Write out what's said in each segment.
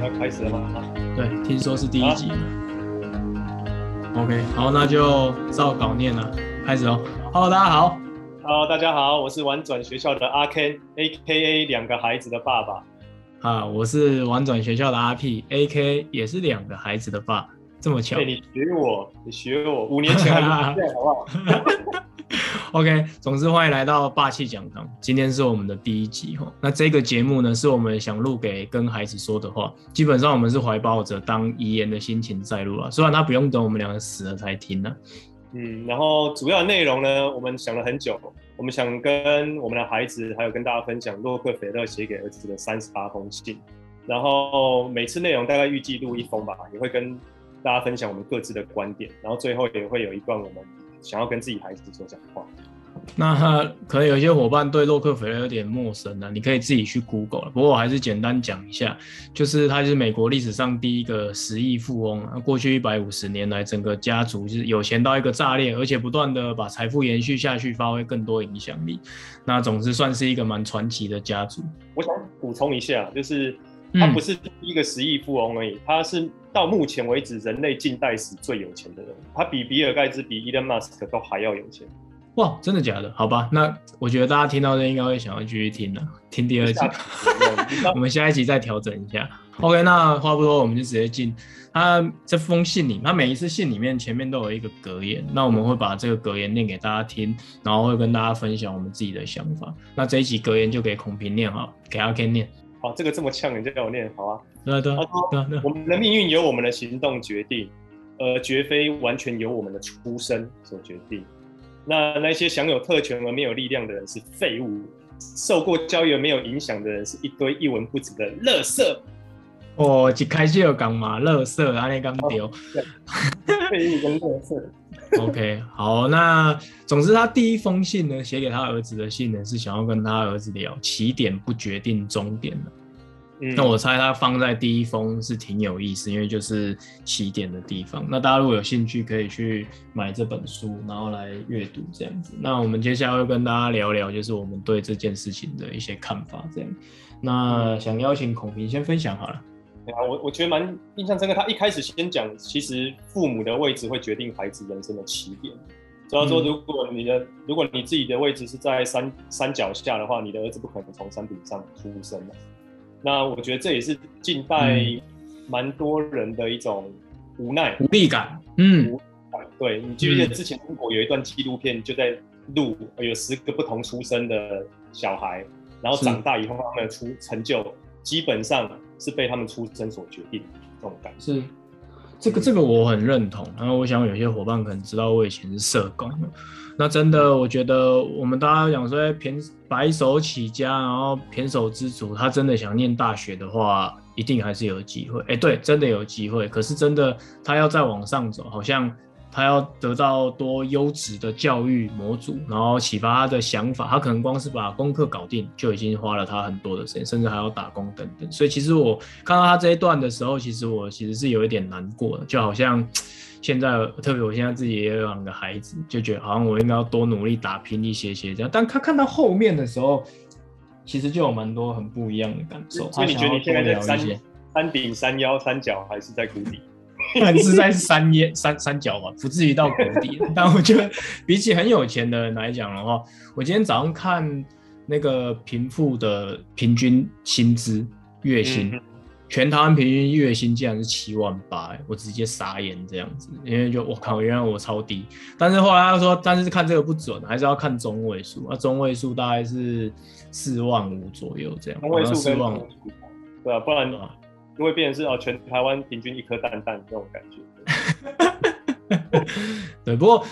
要开始了吗？对，听说是第一集。OK，好，那就照稿念了，开始哦。Hello，大家好。Hello，大家好，我是玩转学校的阿 Ken，AKA 两个孩子的爸爸。啊，我是玩转学校的阿 P，AKA 也是两个孩子的爸。这么巧？对，你学我，你学我，五年前还不好不好？OK，总之欢迎来到霸气讲堂。今天是我们的第一集哈。那这个节目呢，是我们想录给跟孩子说的话。基本上我们是怀抱着当遗言的心情在录啊，虽然他不用等我们两个死了才听呢、嗯，然后主要内容呢，我们想了很久，我们想跟我们的孩子，还有跟大家分享洛克菲勒写给儿子的三十八封信。然后每次内容大概预计录一封吧，也会跟大家分享我们各自的观点。然后最后也会有一段我们。想要跟自己孩子说讲话，那可能有些伙伴对洛克菲勒有点陌生呢，你可以自己去 Google 了。不过我还是简单讲一下，就是他是美国历史上第一个十亿富翁啊。过去一百五十年来，整个家族就是有钱到一个炸裂，而且不断的把财富延续下去，发挥更多影响力。那总之算是一个蛮传奇的家族。我想补充一下，就是他不是第一个十亿富翁而已，他是。到目前为止，人类近代史最有钱的人，他比比尔盖茨、比伊隆马斯克都还要有钱。哇，真的假的？好吧，那我觉得大家听到这应该会想要继续听了，听第二集。我们下一集再调整一下。OK，那话不多，我们就直接进他这封信里。他每一次信里面前面都有一个格言，那我们会把这个格言念给大家听，然后会跟大家分享我们自己的想法。那这一集格言就给孔平念哈，给阿 Ken 念。好，这个这么呛，你就叫我念好啊？对对，他说：“我们的命运由我们的行动决定，而绝非完全由我们的出身所决定。那那些享有特权而没有力量的人是废物，受过教育而没有影响的人是一堆一文不值的垃圾。”哦，一开始有讲嘛，垃圾，安尼咁丢，废物跟垃圾。OK，好，那总之他第一封信呢，写给他儿子的信呢，是想要跟他儿子聊起点不决定终点的。嗯，那我猜他放在第一封是挺有意思，因为就是起点的地方。那大家如果有兴趣，可以去买这本书，然后来阅读这样子。那我们接下来会跟大家聊聊，就是我们对这件事情的一些看法这样。那想邀请孔平先分享好了。啊，我我觉得蛮印象深刻。他一开始先讲，其实父母的位置会决定孩子人生的起点。主要说，如果你的、嗯、如果你自己的位置是在山山脚下的话，你的儿子不可能从山顶上出生的。那我觉得这也是近代蛮多人的一种无奈、无力感。嗯，对，你记不记得之前中国有一段纪录片，就在录有十个不同出生的小孩，然后长大以后他们的出成就基本上。是被他们出生所决定这种感觉。是，这个这个我很认同。然后我想有些伙伴可能知道我以前是社工，那真的我觉得我们大家讲说，偏白手起家，然后偏手知足，他真的想念大学的话，一定还是有机会。哎，对，真的有机会。可是真的他要再往上走，好像。他要得到多优质的教育模组，然后启发他的想法。他可能光是把功课搞定，就已经花了他很多的时间，甚至还要打工等等。所以其实我看到他这一段的时候，其实我其实是有一点难过的，就好像现在，特别我现在自己也有两个孩子，就觉得好像我应该要多努力打拼一些些这样。但他看到后面的时候，其实就有蛮多很不一样的感受。所以你觉得你现在在山山顶、山腰、山脚，还是在谷底？但是在山野山山脚吧，不至于到谷底。但我觉得比起很有钱的人来讲的话，我今天早上看那个贫富的平均薪资月薪，嗯、全台湾平均月薪竟然是七万八，我直接傻眼这样子，因为就我靠，原来我超低。但是后来他说，但是看这个不准，还是要看中位数，那中位数大概是四万五左右这样。中位数四万五，对啊，不然。因为变成是哦，全台湾平均一颗蛋蛋这种感觉。对，不过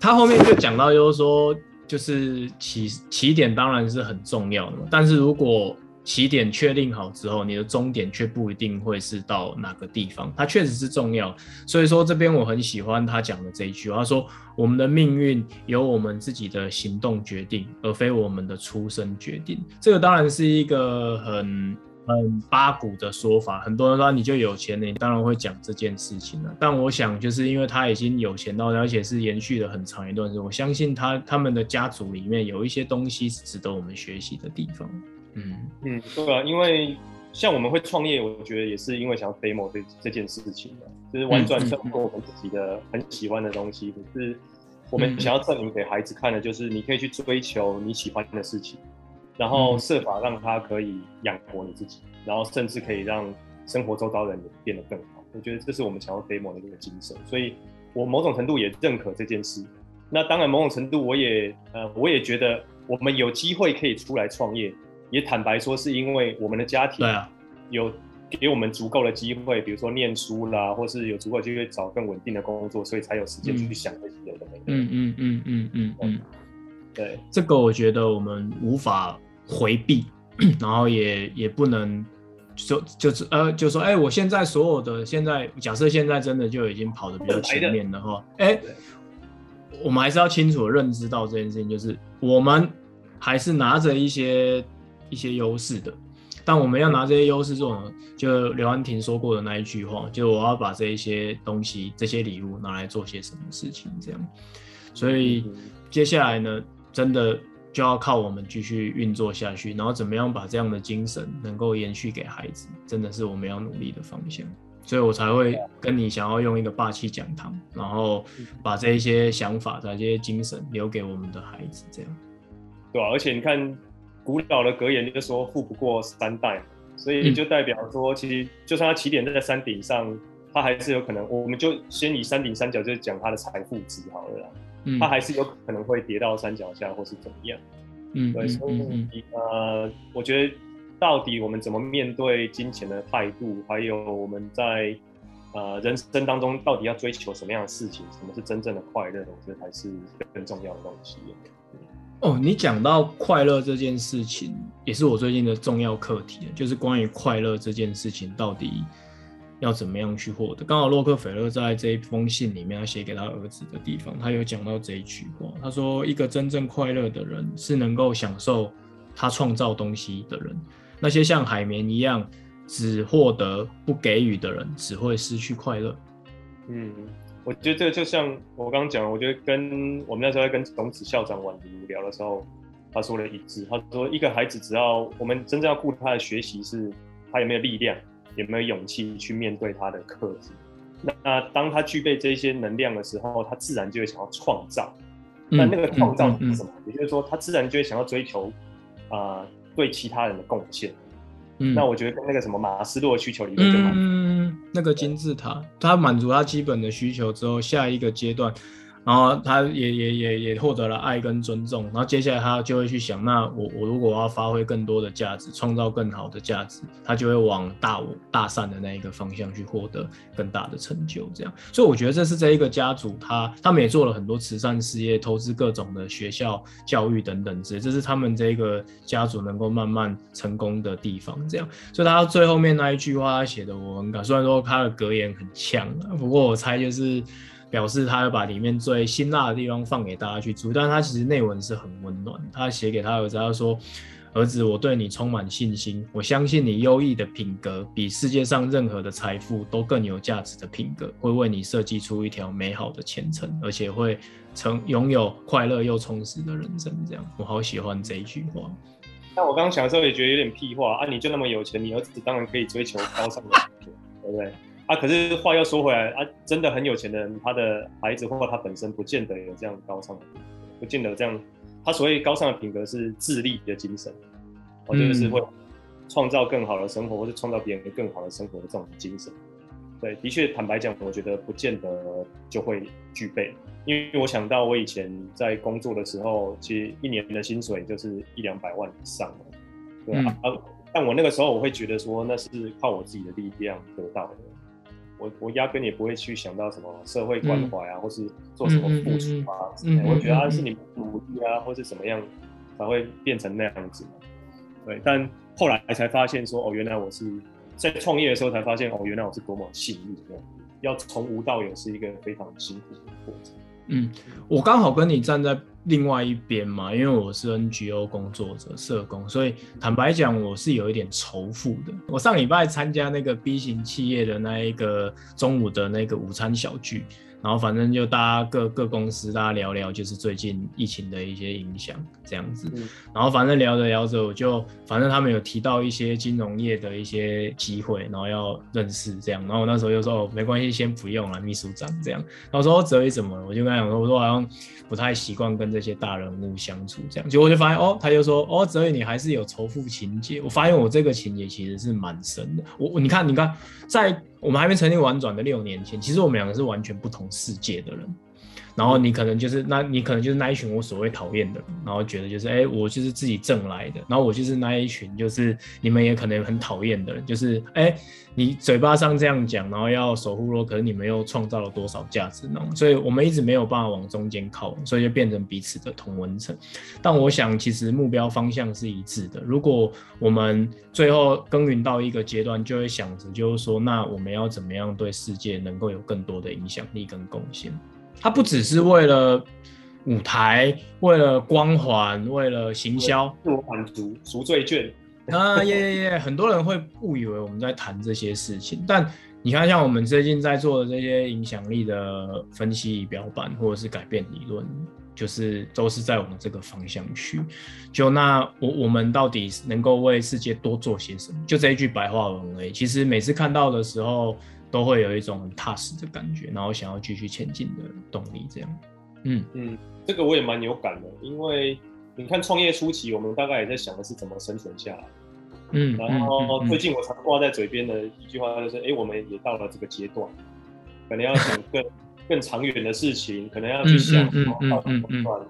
他后面就讲到，就是说，就是起起点当然是很重要的，但是如果起点确定好之后，你的终点却不一定会是到哪个地方。它确实是重要，所以说这边我很喜欢他讲的这一句，他说：“我们的命运由我们自己的行动决定，而非我们的出生决定。”这个当然是一个很。很八股的说法，很多人说你就有钱了，你当然会讲这件事情了。但我想，就是因为他已经有钱到，而且是延续了很长一段时间，我相信他他们的家族里面有一些东西是值得我们学习的地方。嗯嗯，对啊，因为像我们会创业，我觉得也是因为想要 demo 这这件事情的，就是玩转生活我们自己的很喜欢的东西。可是我们想要证明给孩子看的，就是你可以去追求你喜欢的事情，然后设法让他可以养活你自己，然后甚至可以让生活周遭的人也变得更好。我觉得这是我们想要 demo 的这个精神，所以我某种程度也认可这件事。那当然，某种程度我也呃，我也觉得我们有机会可以出来创业。也坦白说，是因为我们的家庭有给我们足够的机会，比如说念书啦，或是有足够的机会找更稳定的工作，所以才有时间去想这些的。嗯嗯嗯嗯嗯嗯，对，这个我觉得我们无法回避，然后也也不能说就是呃，就说哎、欸，我现在所有的现在假设现在真的就已经跑得比较前面的话，哎、欸，我们还是要清楚的认知到这件事情，就是我们还是拿着一些。一些优势的，但我们要拿这些优势做呢？就刘安婷说过的那一句话，就我要把这一些东西、这些礼物拿来做些什么事情，这样。所以接下来呢，真的就要靠我们继续运作下去，然后怎么样把这样的精神能够延续给孩子，真的是我们要努力的方向。所以我才会跟你想要用一个霸气讲堂，然后把这一些想法、把这些精神留给我们的孩子，这样。对啊，而且你看。古老的格言就说“富不过三代”，所以就代表说，其实就算他起点在山顶上，他还是有可能。我们就先以山顶三角，就是讲他的财富值好了啦。嗯，他还是有可能会跌到山脚下，或是怎么样。嗯，对，所以呃，我觉得到底我们怎么面对金钱的态度，还有我们在呃人生当中到底要追求什么样的事情，什么是真正的快乐，我觉得才是更重要的东西。哦，你讲到快乐这件事情，也是我最近的重要课题，就是关于快乐这件事情到底要怎么样去获得。刚好洛克菲勒在这一封信里面，他写给他儿子的地方，他有讲到这一句话，他说：“一个真正快乐的人是能够享受他创造东西的人，那些像海绵一样只获得不给予的人，只会失去快乐。”嗯。我觉得这就像我刚刚讲，我觉得跟我们那时候在跟种子校长婉如聊的时候，他说了一句，他说一个孩子只要我们真正要顾他的学习，是他有没有力量，有没有勇气去面对他的课题。那那当他具备这些能量的时候，他自然就会想要创造。那那个创造是什么？也就是说，他自然就会想要追求啊、呃，对其他人的贡献。嗯、那我觉得跟那个什么马斯洛的需求理论就蛮嗯，那个金字塔，他满足他基本的需求之后，下一个阶段。然后他也也也也获得了爱跟尊重，然后接下来他就会去想，那我我如果要发挥更多的价值，创造更好的价值，他就会往大我大善的那一个方向去获得更大的成就，这样。所以我觉得这是这一个家族他他们也做了很多慈善事业，投资各种的学校教育等等之类，这是他们这一个家族能够慢慢成功的地方，这样。所以他最后面那一句话他写的我很感，虽然说他的格言很呛，不过我猜就是。表示他要把里面最辛辣的地方放给大家去煮，但他其实内文是很温暖。他写给他儿子，他说：“儿子，我对你充满信心，我相信你优异的品格比世界上任何的财富都更有价值的品格，会为你设计出一条美好的前程，而且会成拥有快乐又充实的人生。”这样，我好喜欢这一句话。那我刚刚想的时候也觉得有点屁话啊！你就那么有钱，你儿子当然可以追求高尚的，对不对？啊，可是话又说回来啊，真的很有钱的人，他的孩子或者他本身不见得有这样高尚的品格，不见得这样。他所谓高尚的品格是自立的精神，我觉得是会创造更好的生活，或是创造别人更好的生活的这种精神。对，的确，坦白讲，我觉得不见得就会具备，因为我想到我以前在工作的时候，其实一年的薪水就是一两百万以上，对啊，嗯、啊，但我那个时候我会觉得说，那是靠我自己的力量得到的。我我压根也不会去想到什么社会关怀啊，嗯、或是做什么付出啊，嗯嗯嗯、我觉得啊是你努力啊，或是怎么样才会变成那样子。对，但后来才发现说，哦，原来我是在创业的时候才发现，哦，原来我是多么幸运，要从无到有是一个非常辛苦的过程。嗯，我刚好跟你站在另外一边嘛，因为我是 NGO 工作者、社工，所以坦白讲，我是有一点仇富的。我上礼拜参加那个 B 型企业的那一个中午的那个午餐小聚。然后反正就大家各各公司大家聊聊，就是最近疫情的一些影响这样子。然后反正聊着聊着，我就反正他们有提到一些金融业的一些机会，然后要认识这样。然后我那时候就说哦，没关系，先不用了，秘书长这样。然后说哲宇怎么了？我就跟他讲说，我说好像不太习惯跟这些大人物相处这样。结果我就发现哦，他就说哦，哲宇你还是有仇富情节。我发现我这个情节其实是蛮深的。我你看你看在。我们还没成立玩转的六年前，其实我们两个是完全不同世界的人。然后你可能就是那，你可能就是那一群我所谓讨厌的人，然后觉得就是，哎，我就是自己挣来的。然后我就是那一群，就是你们也可能很讨厌的人，就是，哎，你嘴巴上这样讲，然后要守护弱，可是你们又创造了多少价值呢？所以我们一直没有办法往中间靠，所以就变成彼此的同温层。但我想，其实目标方向是一致的。如果我们最后耕耘到一个阶段，就会想着，就是说，那我们要怎么样对世界能够有更多的影响力跟贡献？它不只是为了舞台，为了光环，为了行销，自我满足、赎罪券啊，耶耶耶！很多人会误以为我们在谈这些事情，但你看，像我们最近在做的这些影响力的分析仪表板，或者是改变理论，就是都是在我们这个方向去。就那我我们到底能够为世界多做些什么？就这一句白话文而已。其实每次看到的时候。都会有一种很踏实的感觉，然后想要继续前进的动力，这样。嗯嗯，这个我也蛮有感的，因为你看创业初期，我们大概也在想的是怎么生存下来。嗯，然后最近我常挂在嘴边的一句话就是：哎、嗯嗯嗯，我们也到了这个阶段，可能要想更更长远的事情，可能要去想到什么阶段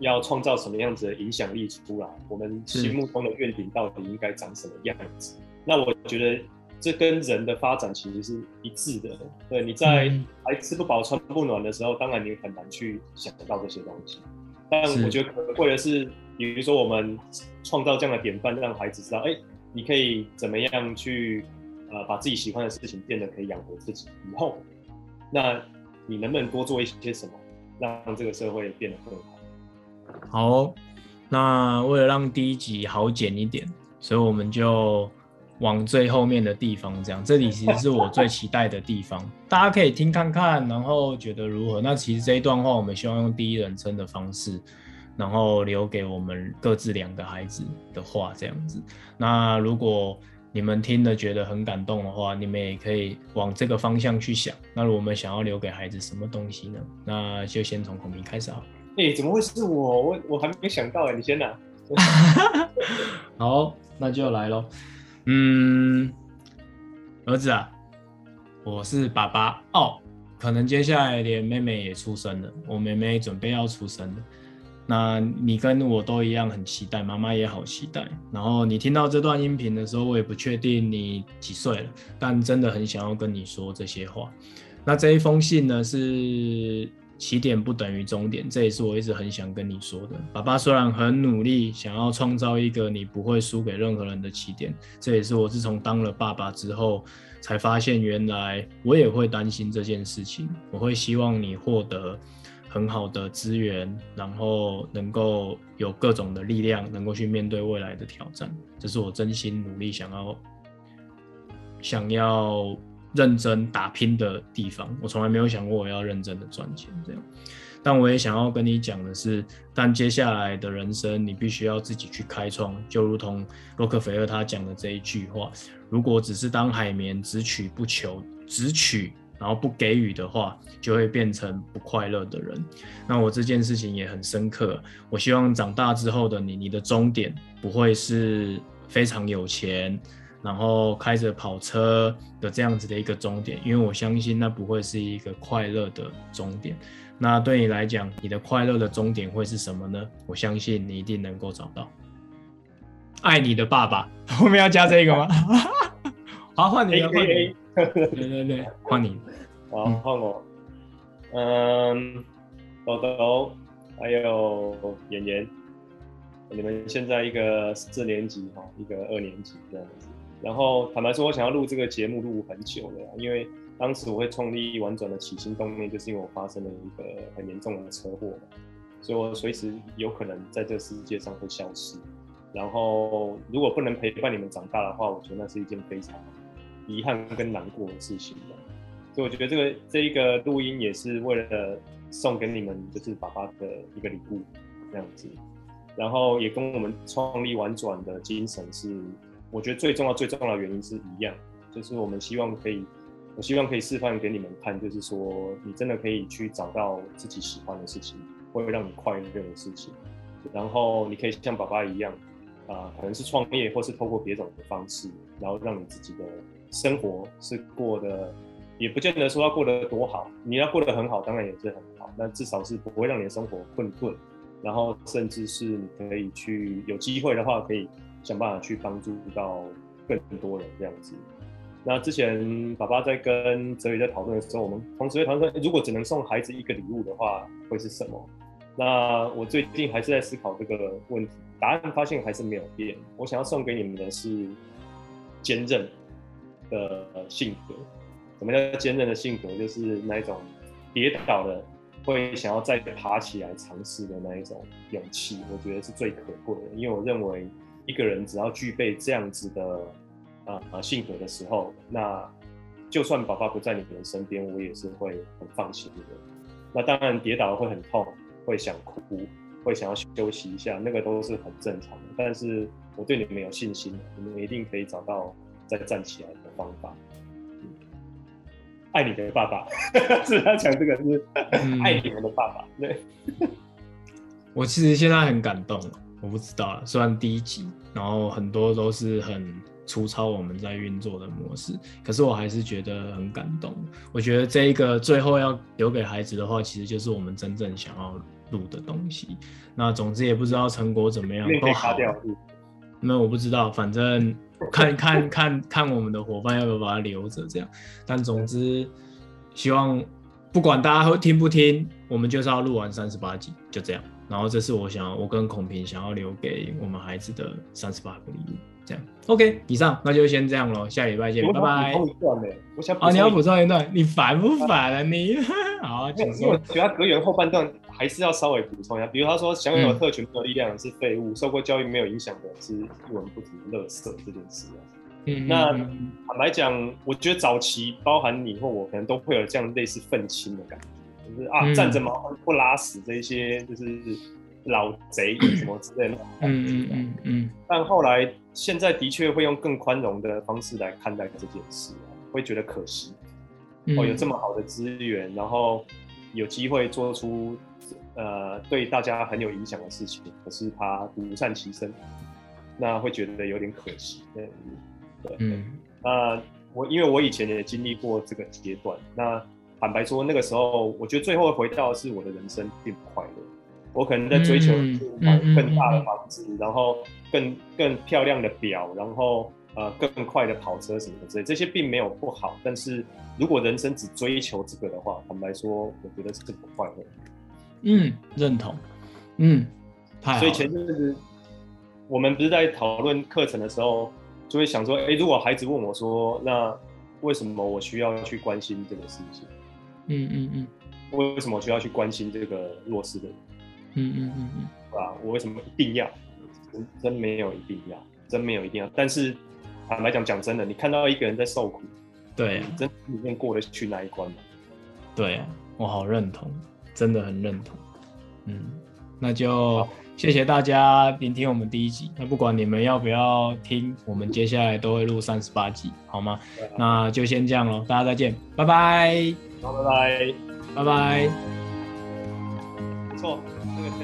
要创造什么样子的影响力出来，我们心目中的愿景到底应该长什么样子？那我觉得。这跟人的发展其实是一致的。对，你在还吃不饱穿不暖的时候，当然你很难去想到这些东西。但我觉得可贵的是，比如说我们创造这样的典范，让孩子知道，哎，你可以怎么样去呃把自己喜欢的事情变得可以养活自己。以后，那你能不能多做一些什么，让这个社会变得更好？好，那为了让第一集好剪一点，所以我们就。往最后面的地方，这样，这里其实是我最期待的地方，大家可以听看看，然后觉得如何？那其实这一段话，我们希望用第一人称的方式，然后留给我们各自两个孩子的话，这样子。那如果你们听了觉得很感动的话，你们也可以往这个方向去想。那如我们想要留给孩子什么东西呢？那就先从孔明开始好。哎、欸，怎么会是我？我我还没想到哎，你先拿。好，那就来喽。嗯，儿子啊，我是爸爸哦。可能接下来连妹妹也出生了，我妹妹准备要出生了。那你跟我都一样很期待，妈妈也好期待。然后你听到这段音频的时候，我也不确定你几岁了，但真的很想要跟你说这些话。那这一封信呢是。起点不等于终点，这也是我一直很想跟你说的。爸爸虽然很努力，想要创造一个你不会输给任何人的起点，这也是我自从当了爸爸之后才发现，原来我也会担心这件事情。我会希望你获得很好的资源，然后能够有各种的力量，能够去面对未来的挑战。这是我真心努力想要想要。认真打拼的地方，我从来没有想过我要认真的赚钱这样。但我也想要跟你讲的是，但接下来的人生你必须要自己去开创，就如同洛克菲勒他讲的这一句话：如果只是当海绵，只取不求，只取然后不给予的话，就会变成不快乐的人。那我这件事情也很深刻。我希望长大之后的你，你的终点不会是非常有钱。然后开着跑车的这样子的一个终点，因为我相信那不会是一个快乐的终点。那对你来讲，你的快乐的终点会是什么呢？我相信你一定能够找到。爱你的爸爸，后面要加这个吗？好，换你了，换你。对对对，换你。好，换我。嗯，豆豆，还有妍妍，你们现在一个四年级哈，一个二年级这样子。然后坦白说，我想要录这个节目录很久了，因为当时我会创立玩转的起心动念，就是因为我发生了一个很严重的车祸，所以我随时有可能在这个世界上会消失。然后如果不能陪伴你们长大的话，我觉得那是一件非常遗憾跟难过的事情。所以我觉得这个这一个录音也是为了送给你们，就是爸爸的一个礼物这样子。然后也跟我们创立玩转的精神是，我觉得最重要最重要的原因是一样，就是我们希望可以，我希望可以示范给你们看，就是说你真的可以去找到自己喜欢的事情，会让你快乐的事情，然后你可以像爸爸一样，啊、可能是创业，或是透过别种的方式，然后让你自己的生活是过得，也不见得说要过得多好，你要过得很好，当然也是很好，但至少是不会让你的生活困顿。然后，甚至是你可以去有机会的话，可以想办法去帮助到更多人这样子。那之前爸爸在跟哲宇在讨论的时候，我们同时会讨论，如果只能送孩子一个礼物的话，会是什么？那我最近还是在思考这个问题，答案发现还是没有变。我想要送给你们的是坚韧的性格。什么叫坚韧的性格？就是那一种跌倒了。会想要再爬起来尝试的那一种勇气，我觉得是最可贵的。因为我认为一个人只要具备这样子的啊、呃、性格的时候，那就算爸爸不在你们身边，我也是会很放心的。那当然跌倒了会很痛，会想哭，会想要休息一下，那个都是很正常的。但是我对你们有信心，你们一定可以找到再站起来的方法。爱你的爸爸，是他讲这个是爱你们的爸爸。对，我其实现在很感动，我不知道，虽然第一集，然后很多都是很粗糙我们在运作的模式，可是我还是觉得很感动。我觉得这一个最后要留给孩子的话，其实就是我们真正想要录的东西。那总之也不知道成果怎么样，都好。那我不知道，反正。看看看看我们的伙伴要不要把它留着，这样。但总之，希望不管大家会听不听，我们就是要录完三十八集，就这样。然后这是我想，我跟孔平想要留给我们孩子的三十八个礼物，这样。OK，以上那就先这样喽，下礼拜见，拜拜。我想啊，你要补充一段，你烦不烦啊你？好，请说。我觉得格言后半段。还是要稍微补充一下，比如他说享有特权没有力量是废物，嗯、受过教育没有影响的是一文不值、垃圾这件事啊。嗯，那坦白讲，我觉得早期包含你或我，可能都会有这样类似愤青的感觉，就是啊，嗯、站着茅不拉屎这些，就是老贼什么之类的感觉。嗯嗯嗯，嗯。但后来现在的确会用更宽容的方式来看待这件事啊，会觉得可惜。哦，有这么好的资源，然后有机会做出。呃，对大家很有影响的事情，可是他独善其身，那会觉得有点可惜。对，对，嗯，那我因为我以前也经历过这个阶段，那坦白说，那个时候我觉得最后回到的是我的人生并不快乐。我可能在追求买更大的房子，嗯嗯嗯嗯、然后更更漂亮的表，然后呃更快的跑车什么的之类，这些并没有不好。但是如果人生只追求这个的话，坦白说，我觉得是不快乐。嗯，认同。嗯，所以前阵子我们不是在讨论课程的时候，就会想说，哎、欸，如果孩子问我说，那为什么我需要去关心这个事情？嗯嗯嗯，为什么需要去关心这个弱势的人？嗯嗯嗯嗯，对吧？我为什么一定要？真真没有一定要，真没有一定要。但是坦白讲，讲真的，你看到一个人在受苦，对，真里面过得去那一关吗？对，啊我好认同。真的很认同，嗯，那就谢谢大家聆听我们第一集。那不管你们要不要听，我们接下来都会录三十八集，好吗？那就先这样喽，大家再见，拜拜。好，拜拜，拜拜。不错，这个。